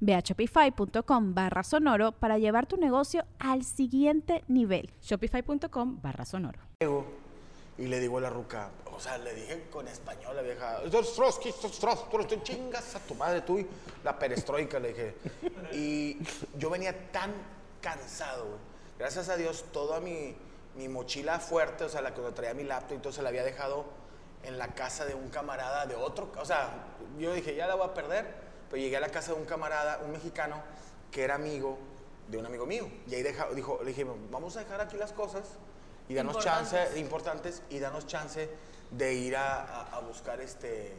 Ve a shopify.com barra sonoro para llevar tu negocio al siguiente nivel. Shopify.com barra sonoro. Y le digo a la ruca, o sea, le dije con español la vieja, "Estos Trotsky, estos Trotsky, tú chingas a tu madre tú y la perestroika, le dije. Y yo venía tan cansado, güey. Gracias a Dios, toda mi, mi mochila fuerte, o sea, la que traía mi laptop y todo, se la había dejado en la casa de un camarada de otro, o sea, yo dije, ya la voy a perder, pero llegué a la casa de un camarada, un mexicano, que era amigo de un amigo mío. Y ahí deja- dijo, le dije, vamos a dejar aquí las cosas y danos chance, importantes, y danos chance de ir a, a- a buscar este,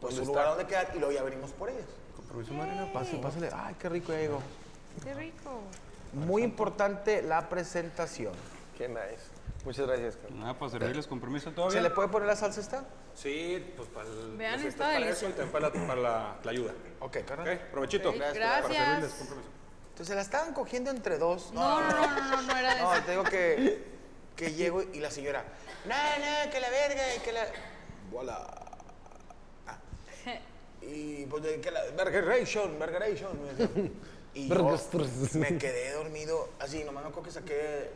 pues un lugar donde quedar y luego ya venimos por ellas. Con permiso, Marina, pásale, pásale. Ay, qué rico ya llegó. Qué rico. Muy importante la presentación. Qué nice. Muchas gracias, Carlos. Nada, para servirles con permiso todavía. ¿Se le puede poner la salsa esta? Sí, pues para el. Vean, pues, está para eso y también para, la, para la, la ayuda. Ok, carnal. Ok, provechito. Para gracias. servirles con permiso. Entonces se la estaban cogiendo entre dos. No, no, no, no, no, no era de No, te digo que, que llego y la señora, no, no, que la verga y que la. Voilà. Ah. Y pues de que la. Me decía. Y yo me quedé dormido así, nomás me acuerdo que saqué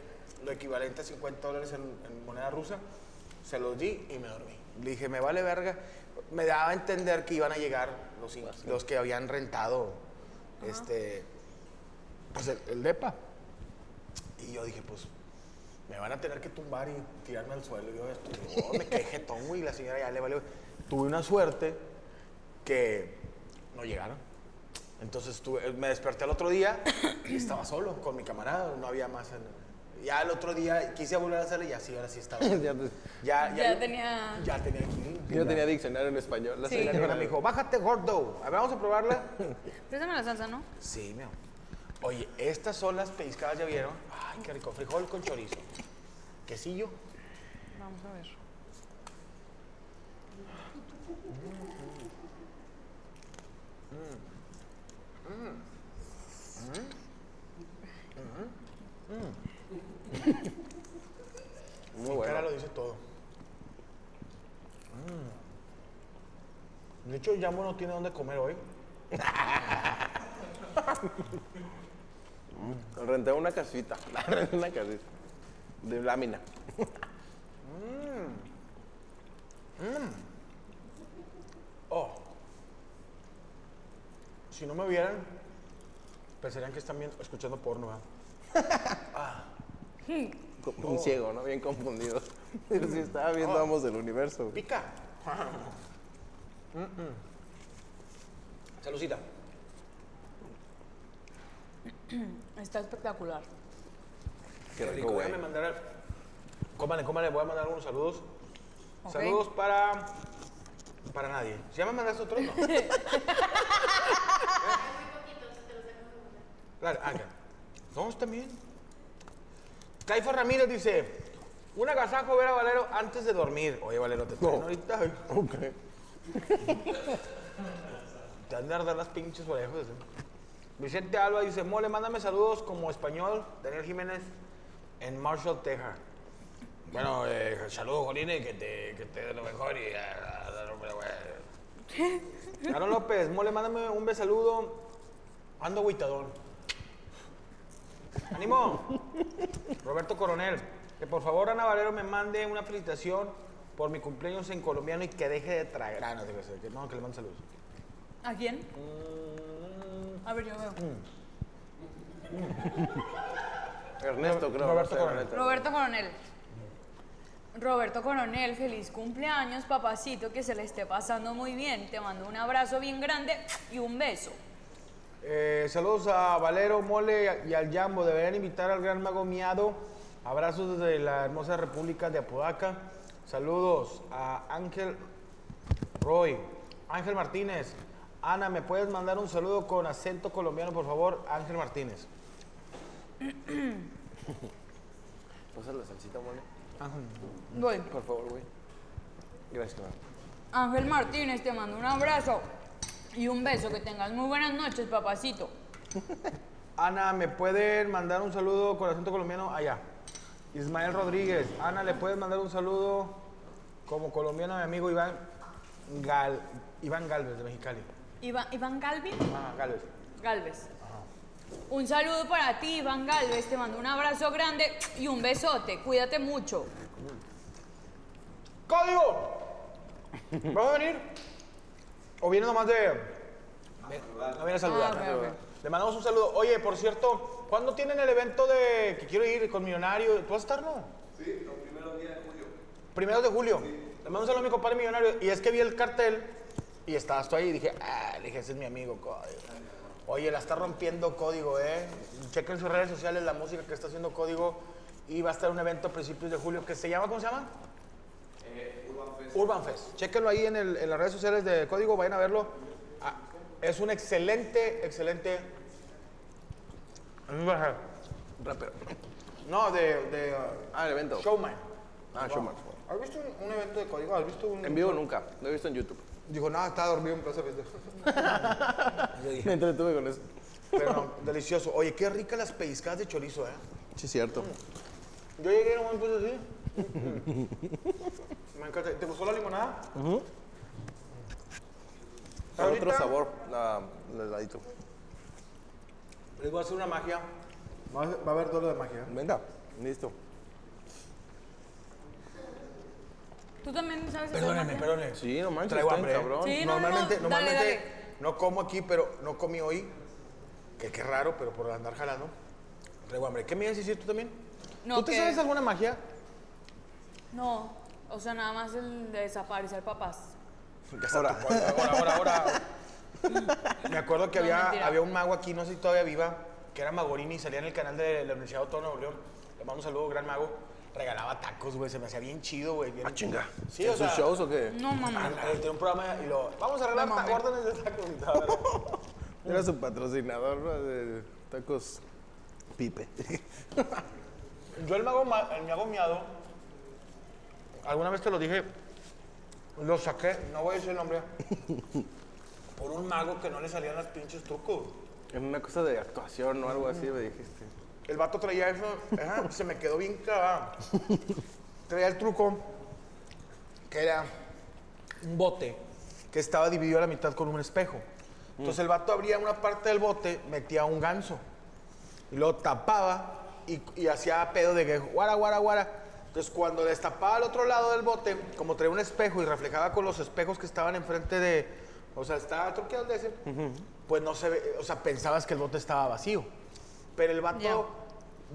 lo equivalente a 50 dólares en, en moneda rusa, se los di y me dormí. Le dije, me vale verga. Me daba a entender que iban a llegar los, que habían rentado este, pues el, el depa. Y yo dije, pues, me van a tener que tumbar y tirarme al suelo. Y yo, esto, no, me quedé jetón, güey, y la señora ya le valió. Tuve una suerte que no llegaron. Entonces tuve- me desperté el otro día y estaba solo con mi camarada, no había más. en- ya el otro día quise volver a hacerle y así, ahora sí estaba. Ya te- Ya, Ya tenía- Ya tenía aquí. Yo tenía diccionario en español. La Sí. Y la señora me dijo, bájate gordo. A ver, vamos a probarla. Préstame la salsa, ¿no? Sí, mi amor. Oye, estas son las pellizcadas, ¿ya vieron? Ay, qué rico. Frijol con chorizo. Quesillo. Vamos a ver. Muy Mi cara bueno. lo dice todo. Mm. De hecho, Yamo no tiene dónde comer hoy. Renté una casita. Renté una casita. De lámina. Oh. Si no me vieran, pensarían que están viendo, escuchando porno. ¿verdad? Como un ciego, ¿no? Bien confundido. Pero sí estaba viendo Amos del Universo. Pica. Mm, mm. Salucita. Está espectacular. Qué rico, Voy güey. a mandar. al- Cómale, cómale, voy a mandar algunos saludos. Saludos para. Para nadie. ¿Si ya me mandaste otro? No. Claro, ah, ya. No, está bien. Caifo Ramírez dice: Un agasajo ver a Valero antes de dormir. Oye, Valero, te No. ahorita. Ok. Te han de arder las pinches orejas. ¿eh? Vicente Alba dice, mole, mándame saludos como español, Daniel Jiménez, en Marshall, Texas. Bueno, eh, saludos, Joline, que te, que te dé lo mejor y... güey. Aaron López, mole, mándame un besaludo. Ando agüitadón. ¡Ánimo! Roberto Coronel, que por favor Ana Valero me mande una felicitación por mi cumpleaños en colombiano y que deje de traer. Ah, no, que no, que le mande saludos. ¿A quién? A ver, yo veo. Ernesto, creo. Roberto Coronel. Ernesto. Roberto Coronel. Roberto Coronel, feliz cumpleaños, papacito, que se le esté pasando muy bien. Te mando un abrazo bien grande y un beso. Eh, saludos a Valero, Mole y al Jambo. Deberían invitar al gran mago Miado. Abrazos desde la hermosa República de Apodaca. Saludos a Ángel Roy, Ángel Martínez. Ana, ¿me puedes mandar un saludo con acento colombiano, por favor? Ángel Martínez. Pasa la salsita, mole. Voy. Por favor, güey. Gracias. Ángel Martínez, te mando un abrazo y un beso. Que tengas muy buenas noches, papacito. Ana, ¿me pueden mandar un saludo con acento colombiano? Allá. Ismael Rodríguez. Ana, ¿le puedes mandar un saludo como colombiano a mi amigo Iván, Gal, Iván Galvez de Mexicali? Iván, Iván Galvin. Ah, Galvez. Galvez. Un saludo para ti, Iván Galvez. Te mando un abrazo grande y un besote. Cuídate mucho. ¡Código! ¿Vas a venir? ¿O viene nomás de.? No viene a saludar. Ah, ok, ok. Le mandamos un saludo. Oye, por cierto, ¿cuándo tienen el evento de que quiero ir con Millonario? ¿Tú vas a estar, no? Sí, los primeros días de julio. ¿Primeros de julio? Le mando un saludo a mi compadre Millonario. Y es que vi el cartel y estabas tú ahí y dije, ah, le dije, ese es mi amigo, Código. Oye, la está rompiendo Código, ¿eh? Chequen sus redes sociales la música que está haciendo Código. Y va a estar un evento a principios de julio que se llama, ¿cómo se llama? Urban Fest. Chéquenlo ahí en, el- en las redes sociales de Código, vayan a verlo. Ah, es un excelente, excelente. Rapero. No, de. de uh, Ah, el evento. Showman. Ah, Showman. ¿Has visto un, un evento de Código? ¿Has visto un.? En vivo nunca. Lo he visto en YouTube. Dijo, no, estaba dormido en Plaza. Me entretuve con eso. Pero no, delicioso. Oye, qué ricas las pellizcadas de chorizo, ¿eh? Sí, cierto. Yo llegué nomás pues así. Me encanta. ¿Te gustó la limonada? Ahorita- otro sabor, la, el heladito. Les voy a hacer una magia. Va a, va a haber duelo de magia. Venga, listo. ¿Tú también sabes hacer Perdónenme, perdónenme. Sí, no manches, Traigo hambre. ¿eh? cabrón. Sí, no, no, normalmente, no, normalmente dale, dale. no como aquí, pero no comí hoy. Que qué raro, pero por andar jalando. Traigo hambre. ¿Qué me ibas a decir tú también? No, ¿Tú te que- sabes alguna magia? No, o sea, nada más el de desaparecer papás. Ahora, ahora, ahora, ahora. Me acuerdo que No, había, había un mago aquí, no sé si todavía viva, que era Magorini, salía en el canal de la Universidad Autónoma de Nuevo León. Le mando un saludo, gran mago. Regalaba tacos, güey, se me hacía bien chido, güey. bien- Ah, chinga. Sí, ¿En o sea, sus shows o qué? No, mamá. Tenía un programa y lo. Vamos a regalar No, órdenes de tacos y tal. Era su patrocinador ¿no? de tacos Pipe. Yo el mago, ma- el mago miado, alguna vez te lo dije, lo saqué, no voy a decir el nombre, por un mago que no le salían las pinches trucos. Es una cosa de actuación o algo así, me dijiste. El vato traía eso, ajá, se me quedó bien clavado. Traía el truco, que era un bote que estaba dividido a la mitad con un espejo. Entonces el vato abría una parte del bote, metía un ganso y luego tapaba y, y hacía pedo de que guara, guara, guara. Entonces cuando destapaba al otro lado del bote, como traía un espejo y reflejaba con los espejos que estaban enfrente de, o sea, estaba truqueado de decir, pues no se ve, o sea, pensabas que el bote estaba vacío. Pero el vato, Ya.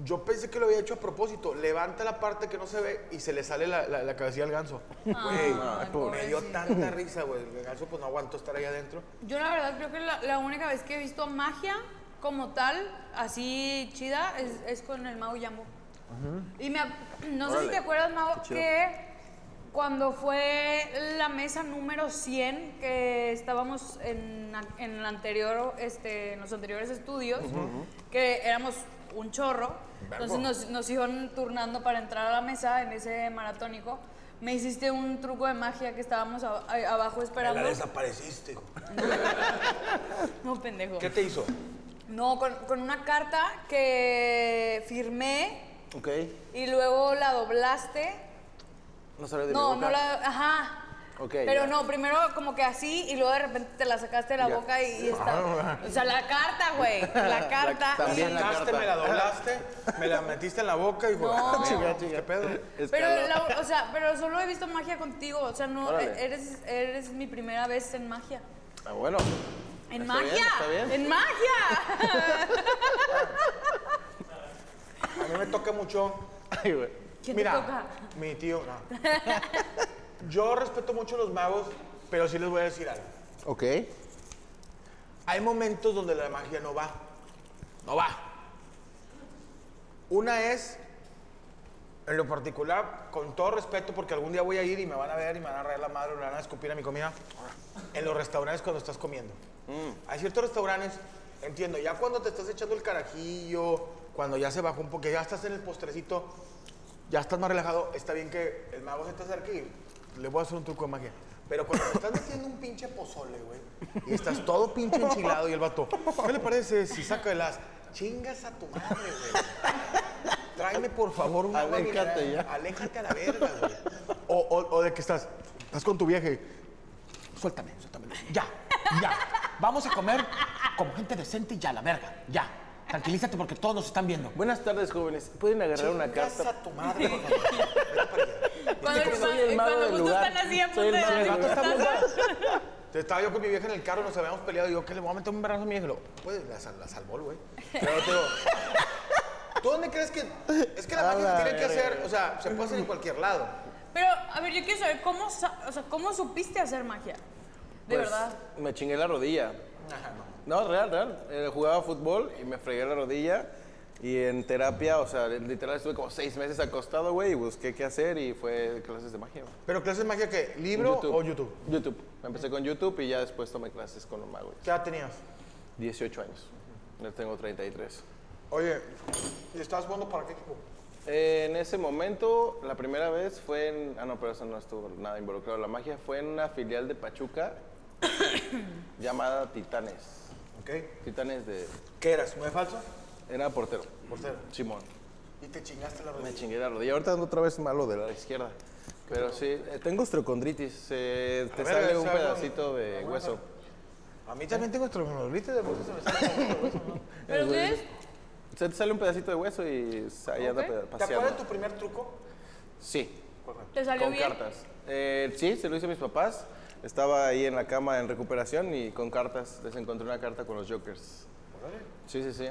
yo pensé que lo había hecho a propósito, levanta la parte que no se ve y se le sale la, la, la cabecilla al ganso. Güey, Ay, me dio tanta risa, güey. El ganso pues no aguantó estar ahí adentro. Yo la verdad creo que la, la única vez que he visto magia como tal, así chida, es, es con el Mago Yambo. Y me, no sé si Órale. te acuerdas, chido. que cuando fue la mesa número 100, que estábamos en, en el anterior, este, en los anteriores estudios, que éramos un chorro, entonces nos, nos iban turnando para entrar a la mesa en ese maratónico. Me hiciste un truco de magia que estábamos a- a- abajo esperando. La desapareciste. No, pendejo. ¿Qué te hizo? No, con, con una carta que firmé Ok. y luego la doblaste. No salió de No, mi no boca. la. Ajá. Ok, Pero ya. no, primero como que así y luego de repente te la sacaste de la Ya. boca y, y está. O sea, la carta, güey. La carta. también y- la carta. me la doblaste, me la metiste en la boca y fue, No. ah, chinga, chinga, ¿qué pedo? Es Pero, la- o sea, pero solo he visto magia contigo. O sea, no, Órale. eres, eres mi primera vez en magia. Ah, bueno. ¡En Está magia! bien, está bien. ¡En magia! A mí me toca mucho Ay, güey. ¿Quién Mira, te toca? mi tío, no. Yo respeto mucho a los magos, pero sí les voy a decir algo. Ok. Hay momentos donde la magia no va. No va. Una es, en lo particular, con todo respeto, porque algún día voy a ir y me van a ver y me van a rayar la madre me van a escupir a mi comida. En los restaurantes cuando estás comiendo. Hay ciertos restaurantes, entiendo, ya cuando te estás echando el carajillo, cuando ya se bajó un poco, ya estás en el postrecito, ya estás más relajado, está bien que el mago se te acerque y le voy a hacer un truco de magia. Pero cuando te estás metiendo un pinche pozole, güey, y estás todo pinche enchilado y el vato, ¿qué le parece si saca las chingas a tu madre, güey? Tráeme por favor agua Aléjate mineral. ya. Aléjate a la verga, güey. O, o- o de que estás, estás con tu vieja y, suéltame, suéltame. Ya, ya. Vamos a comer como gente decente y ya, la verga. Ya. Tranquilízate porque todos nos están viendo. Buenas tardes, jóvenes. ¿Pueden agarrar una carta? a tu madre, por favor. Vete para allá. Cuando, soy el mago cuando del justo lugar. están así a punto Soy el de mago del El lugar. Estaba yo con mi vieja en el carro, nos habíamos peleado y yo que le voy a meter un brazo a mi vieja. lo, Pues la, sal- la salvó el güey. Pero te digo, ¿tú dónde crees que.? Es que la A magia la se tiene que hacer, o sea, se puede hacer en cualquier lado. Pero, a ver, yo quiero saber, ¿cómo, o sea, ¿cómo supiste hacer magia? De Pues, verdad. Me chingué la rodilla. No, real, real. Eh, jugaba fútbol y me fregué la rodilla. Y en terapia, o sea, literal estuve como seis meses acostado, güey, y busqué qué hacer y fue clases de magia. ¿Pero clases de magia qué? ¿Libro o YouTube? YouTube. Empecé con YouTube y ya después tomé clases con un mago. ¿Qué edad tenías? 18 años. Ya tengo 33. Oye, ¿y estabas jugando para qué equipo? Eh, en ese momento, la primera vez fue en... Ah, no, pero eso no estuvo nada involucrado. La magia fue en una filial de Pachuca llamada Titanes. Titanes de... ¿Qué eras? ¿Muy falso? Era portero. Portero. Simón. Y te chingaste la Me rodilla. chingué la rodilla. Ahorita ando otra vez malo de la izquierda. Pero sí, eh, tengo osteocondritis. eh, te ver, sale un pedacito de hueso. A mí también tengo estrogenolitis, de por eso se me sale hueso, ¿no? ¿Pero qué es? Se te sale un pedacito de hueso y ahí anda pe- ¿Te paseando. acuerdas de tu primer truco? Sí, ¿Te salió con bien? cartas. Eh, sí, se lo hice a mis papás. Estaba ahí en la cama en recuperación y con cartas. Les encontré una carta con los Jokers. Sí, sí, sí.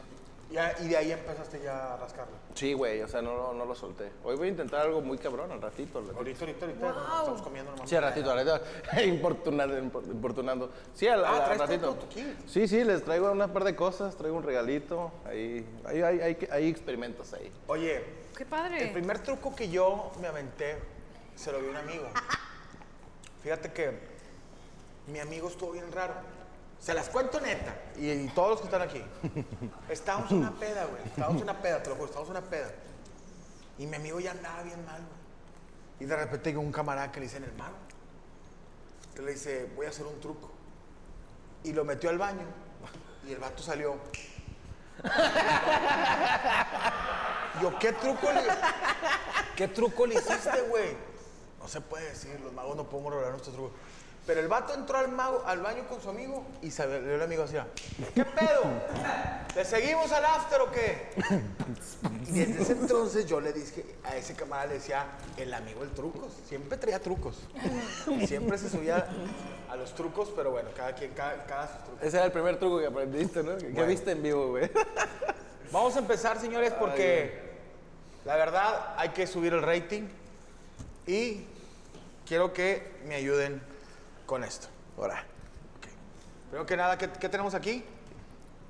Y, de ahí empezaste ya a rascarla. Sí, güey, o sea, no, lo- no lo solté. Hoy voy a intentar algo muy cabrón al ratito. al ratito. Ahorita, ahorita, ahorita. nos Estamos comiendo nomás. Sí, al ratito, al ratito. Importunando, impor- importunando. Sí, al, Ah, al traes ratito. todo tu kit. Sí, sí, les traigo una par de cosas, traigo un regalito. Ahí, ahí, hay, hay, hay experimentos ahí. Oye, Qué el padre. primer truco que yo me aventé se lo vi a un amigo. Fíjate que mi amigo estuvo bien raro. Se las cuento neta. Y, y todos los que están aquí. Estábamos en una peda, güey. Estábamos en una peda, te lo juro. Estábamos en una peda. Y mi amigo ya andaba bien mal, güey. Y de repente llegó un camarada que le dice en el mago. Que le dice, voy a hacer un truco. Y lo metió al baño. Y el vato salió. Yo, ¿qué truco le, ¿qué truco le hiciste, güey? No se puede decir, los magos no podemos revelar nuestros trucos. Pero el vato entró al, mago, al baño con su amigo y se le el amigo decía, ¿qué pedo? ¿Le seguimos al after o qué? Y desde ese entonces yo le dije, a ese camarada le decía, el amigo el trucos. Siempre traía trucos. Siempre se subía a los trucos, pero bueno, cada quien, cada, cada sus trucos. Ese era el primer truco que aprendiste, ¿no? Que Bueno. viste en vivo, güey. Vamos a empezar, señores, porque la verdad hay que subir el rating y quiero que me ayuden con esto. Ahora, Primero que nada, ¿qué, qué tenemos aquí?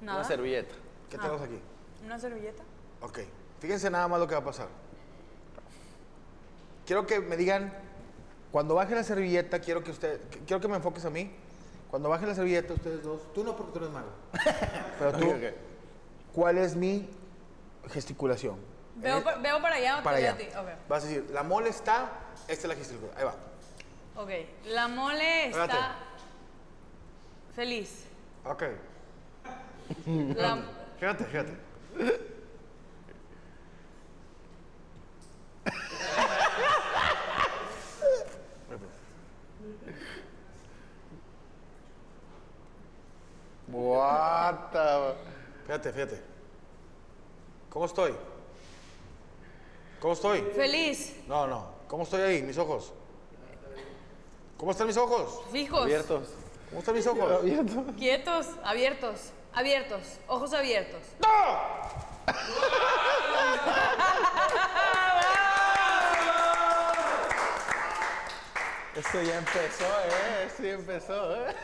Nada. una servilleta. ¿Qué tenemos aquí? ¿Una servilleta? Ok, fíjense nada más lo que va a pasar. Quiero que me digan, cuando baje la servilleta, quiero que usted, que- quiero que me enfoques a mí. Cuando baje la servilleta, ustedes dos, tú no porque tú eres mago, pero tú, Ok, ok. ¿cuál es mi gesticulación? ¿Veo, Eh, veo para allá para allá. a ti? Vas a decir, la mole está, esta es la gesticulación. Ahí va. Ok. La mole está Espérate. feliz. Ok. La- Fíjate, fíjate. What the... Fíjate, fíjate. ¿Cómo estoy? ¿Cómo estoy? feliz. No, no. ¿Cómo estoy ahí? Mis ojos. ¿Cómo están mis ojos? Fijos. Abiertos. ¿Cómo están mis ojos? Abiertos. Quietos, abiertos, abiertos, ojos abiertos. ¡No! Esto ya empezó, ¿eh? Esto ya empezó, ¿eh?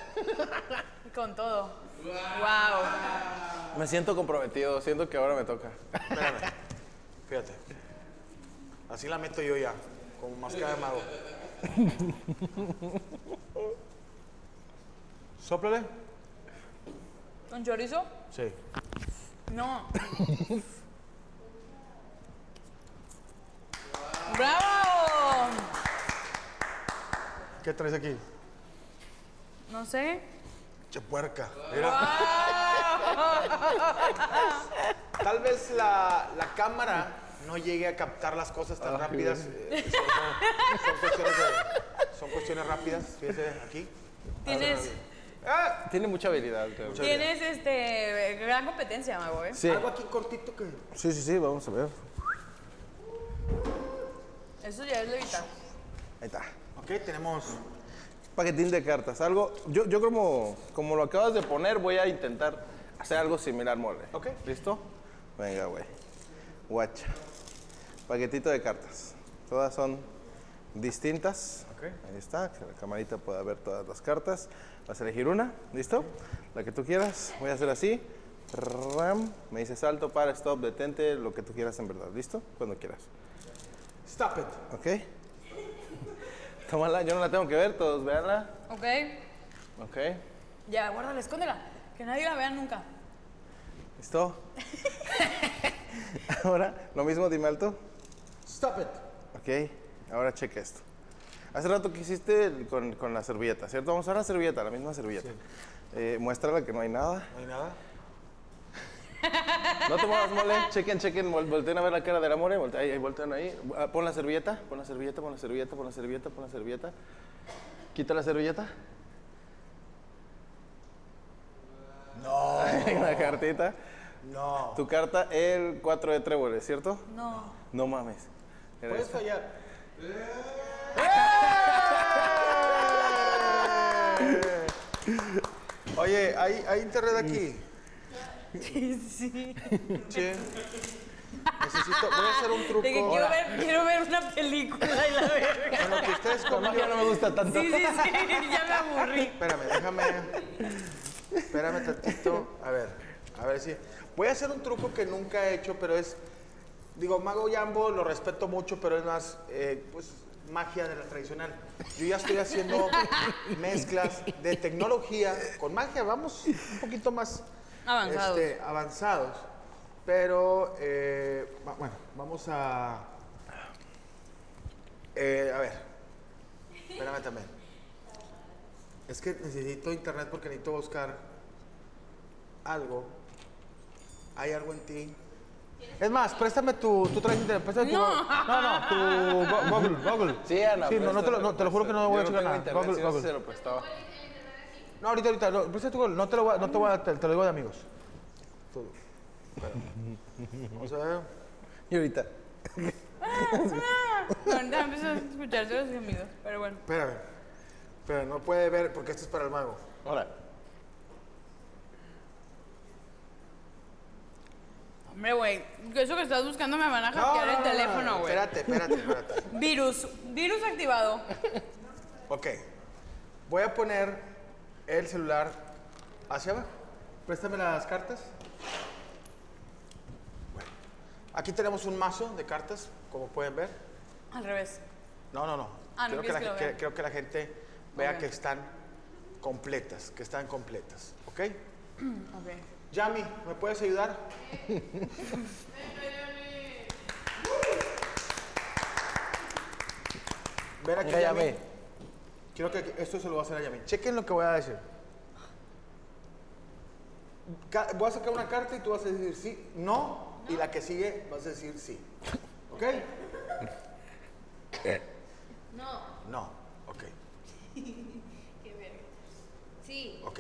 Con todo. Wow. Me siento comprometido, siento que ahora me toca. Espérame. Fíjate. Así la meto yo ya, como máscara de mago. Sóplale. ¿Con chorizo? Sí. No. ¡Bravo! ¿Qué traes aquí? No sé. Che puerca. Mira. Tal vez la, la cámara no llegue a captar las cosas tan rápidas. eh, son, son- son cuestiones de- son cuestiones rápidas. Fíjese aquí. Tienes, Ah, Tiene mucha habilidad, creo. tienes este gran competencia, Mago, ¿eh? Sí. Algo aquí cortito que. sí, sí, sí, vamos a ver. Eso ya es levita. Ahí está. Ok, tenemos. Paquetín de cartas. Algo, yo, yo como, como lo acabas de poner, voy a intentar hacer algo similar, mole. Ok. ¿Listo? Venga, güey. Guacha. Paquetito de cartas. Todas son distintas. Ok. Ahí está, que la camarita pueda ver todas las cartas. Vas a elegir una, ¿listo? La que tú quieras. Voy a hacer así. Ram. Me dice salto, para, stop, detente, lo que tú quieras en verdad. ¿Listo? Cuando quieras. Stop it. ¿Ok? Tómala, yo no la tengo que ver, todos véanla. ¿Ok? ¿Ok? Ya, guárdala, escóndela. Que nadie la vea nunca. ¿Listo? Ahora, lo mismo, dime alto. Stop it. Ok, ahora cheque esto. Hace rato que hiciste el- con, con la servilleta, ¿cierto? Vamos a ver la servilleta, la misma servilleta. Eh, muéstrala que no hay nada. No hay nada. No te muevas, mole. Chequen, chequen, vol- volteen a ver la cara del amor. Volte, ahí, ahí, voltean ahí. Ah, Pon la servilleta, pon la servilleta, pon la servilleta, pon la servilleta, pon la servilleta. Quita la servilleta. No. Una cartita. No. Tu carta, el 4 de tréboles, ¿cierto? No. No mames. Puedes esta. fallar. Oye, ¿hay, hay internet aquí? Sí, sí. Sí. Necesito, voy a hacer un truco. De que quiero ver, quiero ver una película y la verga. Bueno, que ustedes conmigo. magia no me gusta tanto. Sí, sí, sí. Ya me aburrí. Espérame, déjame. Espérame tantito. A ver, a ver si. Voy a hacer un truco que nunca he hecho, pero es. Digo, Mago Jambo lo respeto mucho, pero es más, eh, pues, magia de la tradicional. Yo ya estoy haciendo mezclas de tecnología con magia. Vamos un poquito más Avanzados. este, avanzados. Pero, eh, bueno, vamos a. eh, a ver. Espérame también. Es que necesito internet porque necesito buscar algo. Hay algo en ti. Es más, préstame tu. Tú traes internet. Préstame tu. No. No, no, tu Go- Google. Google. Sí, Ana. Sí, no, no te, lo, no, te lo juro que no voy a checar nada. internet, Google, Google. se lo prestaba. No, ahorita, ahorita. No, préstame tu Google. No te lo voy a, no te voy a, te, te lo digo de amigos. Espera. Vamos a ver. Y ahorita. Ahorita empiezo a escucharse los amigos, pero bueno. Espérame. Pero no puede ver porque esto es para el mago. Ahora. Hombre, güey, eso que estás buscando me van a hackear el teléfono, güey. Espérate, espérate, espérate. Virus, virus activado. Ok. Voy a poner el celular hacia abajo. Préstame las cartas. Bueno. Aquí tenemos un mazo de cartas, como pueden ver. Al revés. No, no, no. Ah, no creo, que la, que lo que- creo que la gente vea Ok. que están completas, que están completas. ¿Ok? Ok. Yami, ¿me puedes ayudar? Ven aquí, Venga, Yami. Yami. Quiero que esto se lo voy a hacer a Yami. Chequen lo que voy a decir. Voy a sacar una carta y tú vas a decir sí, no, y la que sigue vas a decir sí. ¿Ok? No, No. Ok. qué verga. Sí. Ok.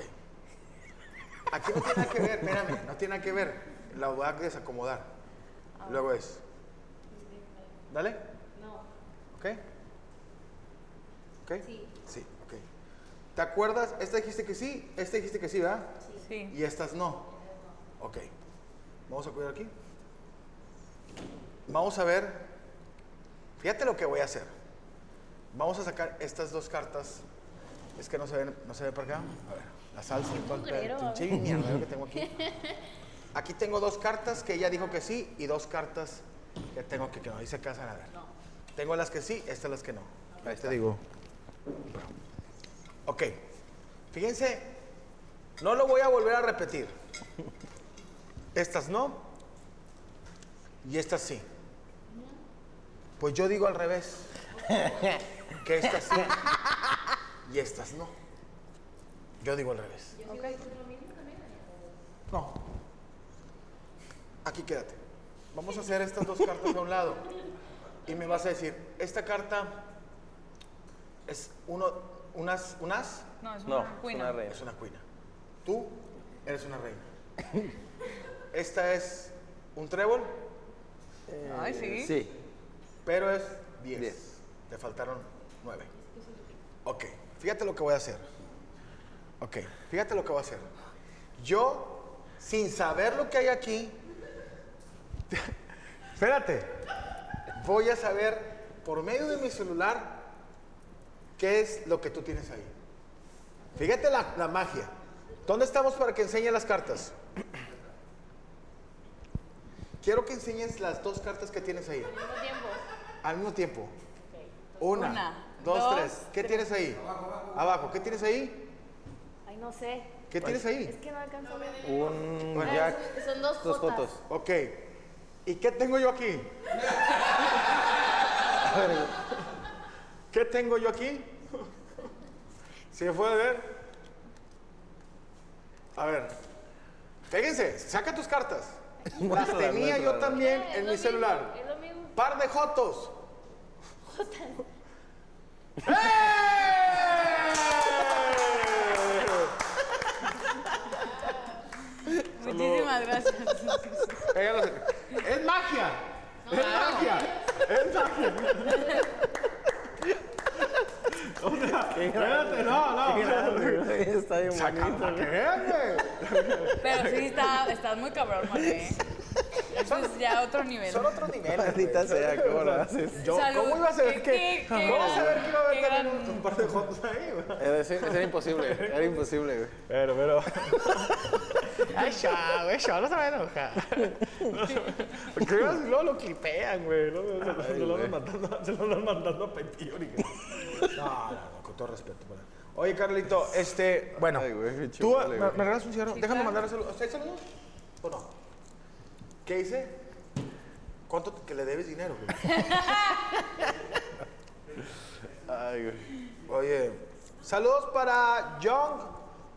Aquí no tiene nada que ver, espérame, no tiene nada que ver. La voy a desacomodar. Luego es. ¿Dale? No. ¿Ok? ¿Ok? Sí. Sí, ok. ¿Te acuerdas? Esta dijiste que sí, esta dijiste que sí, ¿verdad? Sí. Y estas no. Ok. Vamos a cuidar aquí. Vamos a ver. Fíjate lo que voy a hacer. Vamos a sacar estas dos cartas. Es que no se ven, no se ve por acá. A ver, la salsa y todo el pinche mierda que tengo aquí. Aquí tengo dos cartas que ella dijo que sí y dos cartas que tengo que, que no. Ahí se casan a ver. Tengo las que sí, estas las que no. Ahí te digo. Ok. Fíjense, no lo voy a volver a repetir. Estas no y estas sí. Pues yo digo al revés. Que estas sí y estas no. Yo digo al revés. No. Aquí quédate. Vamos a hacer estas dos cartas a un lado. Y me vas a decir, esta carta es uno, unas, unas, No, es No, una es cuina. una reina. es una cuina. Tú eres una reina. Esta es un trébol, Ay, sí. Sí. pero es 10. Diez. Te faltaron 9. Ok, fíjate lo que voy a hacer. Ok, fíjate lo que voy a hacer. Yo, sin saber lo que hay aquí, espérate, voy a saber por medio de mi celular qué es lo que tú tienes ahí. Fíjate la, la magia. ¿Dónde estamos para que enseñe las cartas? Quiero que enseñes las dos cartas que tienes ahí. Al mismo tiempo. Al mismo tiempo. Una, Una, dos, dos, tres. ¿Qué tienes ahí? Abajo. ¿Qué tienes ahí? No sé. ¿Qué tienes ahí? Es que no alcanzo a ver. Un Bueno. jack. Son dos Dos jotas. fotos. Ok. ¿Y qué tengo yo aquí? ¿Qué tengo yo aquí? ¿Se puede ver? A ver. Fíjense, saca tus cartas. Las tenía yo también en mi mismo, celular. Es lo mismo. Par de jotos. Muchísimas gracias. Es magia. Es magia. Es magia. O sea, espérate, no, no. Está bien bonito. Pero sí, está, estás muy cabrón, Mané. Eso es ya otro nivel. Son otros niveles. Maldita sea, ¿cómo lo haces? Yo. ¿Cómo iba a saber ¿Qué- que, qué- qué ¿Cómo iba a saber que iba a haber qué también gran- un, un par de jotos ahí, güey? Era, ese- ese era imposible, era imposible, güey. Pero, pero. Ay, ya, güey, ya, no se va a enojar. Porque luego lo clipean, güey. Se lo- se lo andan mandando, a Petiórica. No, no, no, con todo respeto. Oye, Carlito, este, bueno, Ay, güey, tú me, me regalas un cigarro. Déjame mandar saludos. ¿Hay saludos? ¿O no? ¿Qué hice? ¿Cuánto te- que le debes dinero? güey? Ay, güey. Oye, saludos para Young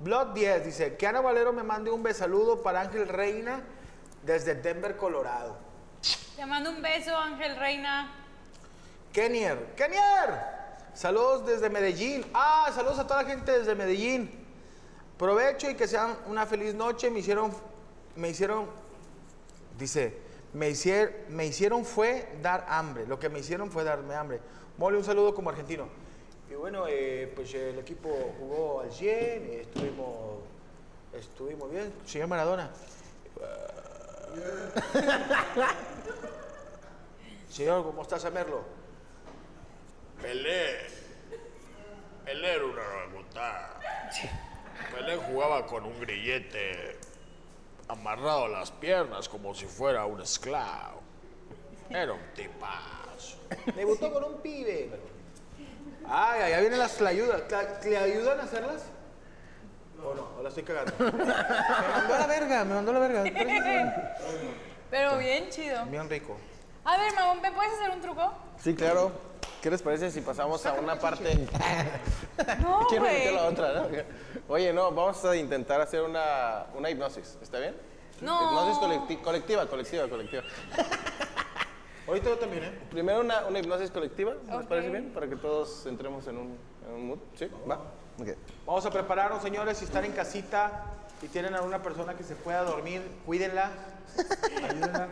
Blood 10. Dice que Ana Valero me mande un besaludo para Ángel Reina desde Denver, Colorado. Te mando un beso, Ángel Reina. Kenier, Kenier. Saludos desde Medellín. Ah, saludos a toda la gente desde Medellín. Provecho y que sean una feliz noche. Me hicieron, me hicieron, dice, me hicieron, me hicieron fue dar hambre. Lo que me hicieron fue darme hambre. Mole, un saludo como argentino. Bueno, eh, pues el equipo jugó al 100, eh, estuvimos, estuvimos bien. Señor Maradona. Señor, ¿cómo estás, Merlo? Pelé. Pelé era una orangután. Pelé jugaba con un grillete amarrado a las piernas como si fuera un esclavo. Era un tipazo. Debutó con un pibe. Ay, allá vienen las ayudas. ¿Te ayudan a hacerlas? ¿O no? ¿O la estoy cagando? me mandó a la verga, me mandó a la verga. Pero bien chido. Bien rico. A ver, Mamón, ¿me puedes hacer un truco? Sí, claro. ¿Qué les parece si pasamos a una parte? No, ¿Quién me metió güey. la otra, no? Oye, no, vamos a intentar hacer una, una hipnosis. ¿Está bien? No. Hipnosis colecti- colectiva, colectiva, colectiva. Ahorita yo también, ¿eh? Primero una, una hipnosis colectiva, ¿les parece bien? Para que todos entremos en un, en un mood. ¿Sí? Va. Ok. Vamos a prepararnos, señores. Si están en casita y tienen a una persona que se pueda dormir, cuídenla. Ayúdenla.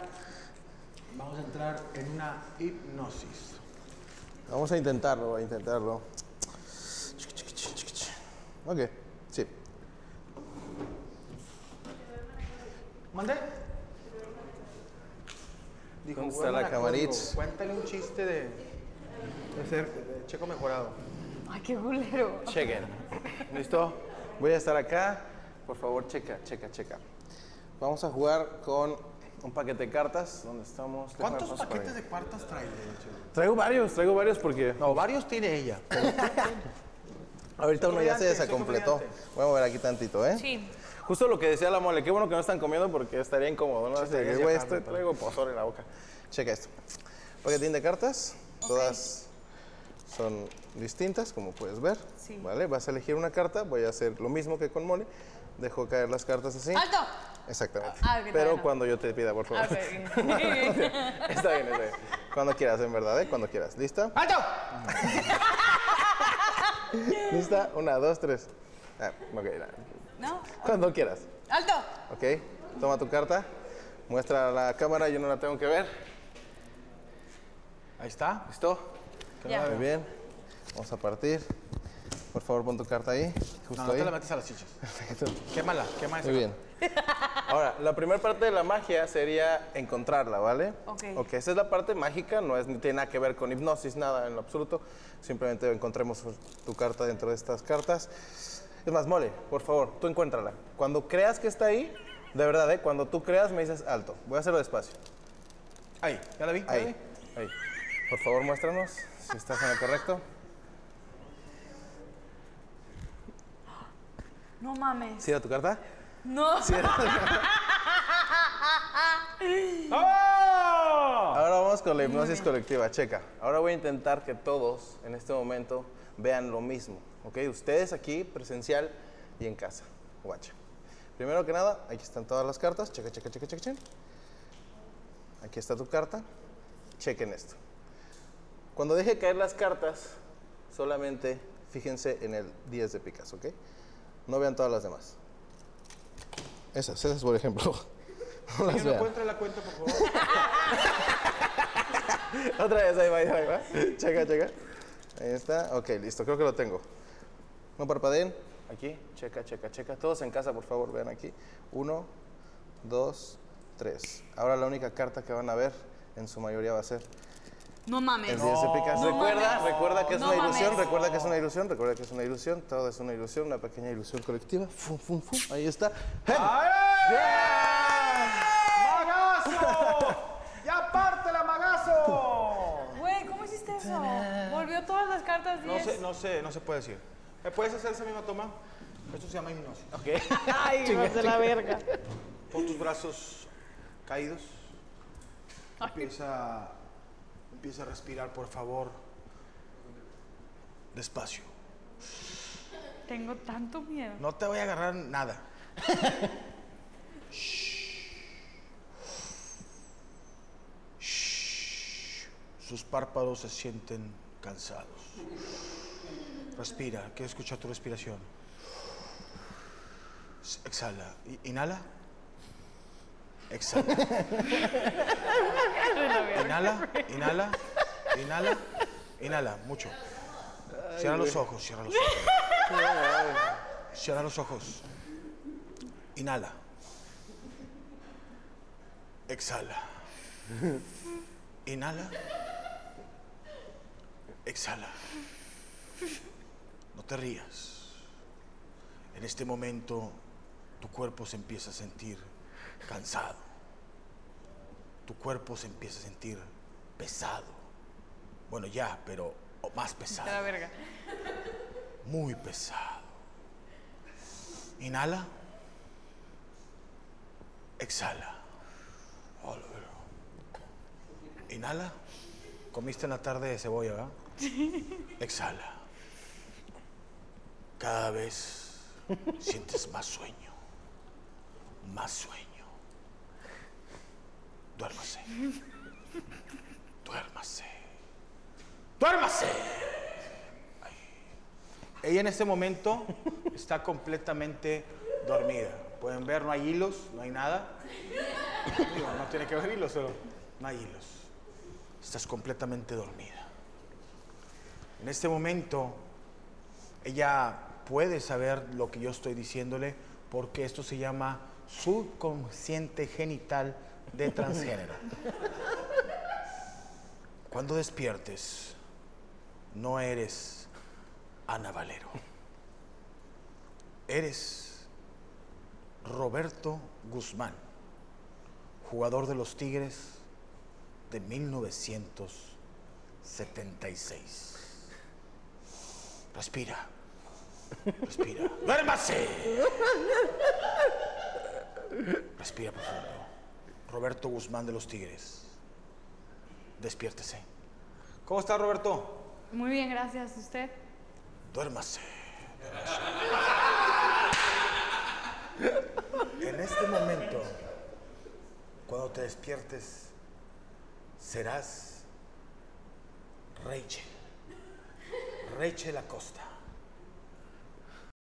Vamos a entrar en una hipnosis. Vamos a intentarlo, a intentarlo. Ok, sí. ¿Mande? Dijo, ¿Dónde está "Bueno, la Camaritz?" Cuéntale un chiste de. Ser eh, checo mejorado. Ay, qué culero. Chequen. ¿Listo? Voy a estar acá. Por favor, checa, checa, checa. Vamos a jugar con un paquete de cartas. ¿Dónde estamos? ¿Cuántos paquetes de cartas trae? Checo? Traigo varios, traigo varios porque No, varios tiene ella. ahorita uno ya se desacompletó. Voy a mover aquí tantito, ¿eh? Sí. Justo lo que decía la mole, qué bueno que no están comiendo porque estaría incómodo, ¿no? Así estarías güey, estoy, traigo pozor en la boca. Checa esto. Paquetín de cartas, todas son distintas, como puedes ver. Sí. ¿Vale? Vas a elegir una carta, voy a hacer lo mismo que con mole. Dejo caer las cartas así. ¡Alto! Exactamente. Ah, Pero no. cuando yo te pida, por favor. Ah, está bien, está bien. Cuando quieras, en verdad, ¿eh? Cuando quieras. ¿Lista? ¡Alto! ¿Lista? Una, dos, tres. Ah, ok, ya. ¿No? Cuando quieras. ¡Alto! Ok, toma tu carta, muestra a la cámara, yo no la tengo que ver. Ahí está. ¿Listo? Ya. Muy bien. Vamos a partir. Por favor, pon tu carta ahí. Justo No, no ahí. te la metes a las chichas. Perfecto. Quémala, quémala esa Muy bien. Ahora, la primera parte de la magia sería encontrarla, ¿vale? Ok. Ok, esa es la parte mágica, no es, ni tiene nada que ver con hipnosis, nada en lo absoluto. Simplemente encontremos tu carta dentro de estas cartas. Es más, mole, por favor, tú encuéntrala. Cuando creas que está ahí, de verdad, ¿eh? Cuando tú creas, me dices alto. Voy a hacerlo despacio. Ahí, ¿ya la vi? ¿Ya la Ahí, vi? ahí. Por favor, muéstranos si estás en lo correcto. No mames. ¿Sí era tu carta? No. Sí era tu carta. ¡Oh! Ahora vamos con la hipnosis colectiva. Checa. Ahora voy a intentar que todos en este momento vean lo mismo. ¿Ok? Ustedes aquí, presencial y en casa. Guacha. Primero que nada, aquí están todas las cartas. Checa, checa, checa, checa, checa. Aquí está tu carta. Chequen esto. Cuando deje caer las cartas, solamente fíjense en el 10 de picas, ¿ok? No vean todas las demás. Esas, esas por ejemplo. No las no vean. encuentra la cuenta, por favor. Otra vez, ahí va, ahí va. Checa, checa. Ahí está. Ok, listo, creo que lo tengo. No parpadeen. Aquí, checa, checa, checa. Todos en casa, por favor, vean aquí. Uno, dos, tres. Ahora la única carta que van a ver, en su mayoría va a ser No mames. el 10 de picas. No recuerda, mames. recuerda que es No una ilusión, mames. recuerda que es una ilusión, recuerda que es una ilusión. Todo es una ilusión, una pequeña ilusión colectiva. Fum, fum, fum. Ahí está. ¡Magazo! ¡Ya parte la magazo! Güey, ¿cómo hiciste eso? Volvió todas las cartas 10. No sé, no sé, no se puede decir. ¿Me puedes hacer esa misma toma? Esto se llama hipnosis. Ay, vas de la verga. Pon tus brazos caídos. Empieza, empieza a respirar, por favor. Despacio. Tengo tanto miedo. No te voy a agarrar nada. Shh. Sus párpados se sienten cansados. Respira, quiero escuchar tu respiración. Exhala. Inhala. Exhala. Inhala, inhala, inhala, inhala, mucho. Cierra los ojos, cierra los ojos. Cierra los ojos. Inhala. Exhala. Inhala. Exhala. No te rías. En este momento tu cuerpo se empieza a sentir cansado. Tu cuerpo se empieza a sentir pesado. Bueno, ya, pero más pesado. De la verga. Muy pesado. Inhala. Exhala. Oh. Inhala. Comiste en la tarde de cebolla, ¿verdad? Exhala. Cada vez sientes más sueño. Más sueño. Duérmase. Duérmase. Duérmase. Ella en este momento está completamente dormida. Pueden ver, no hay hilos, no hay nada. Digo, no tiene que haber hilos, pero no hay hilos. Estás completamente dormida. En este momento, ella puede saber lo que yo estoy diciéndole porque esto se llama subconsciente genital de transgénero. Cuando despiertes, no eres Ana Valero. Eres Roberto Guzmán, jugador de los Tigres de 1976. Respira. Respira. ¡Duérmase! Respira profundo. Roberto Guzmán de los Tigres. Despiértese. ¿Cómo está Roberto? Muy bien, gracias. ¿Usted? Duérmase. En este momento, cuando te despiertes, serás Rachel. Rachel Acosta.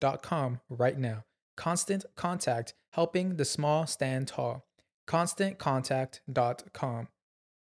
constantcontact.com right now. Constant Contact, helping the small stand tall. ConstantContact.com.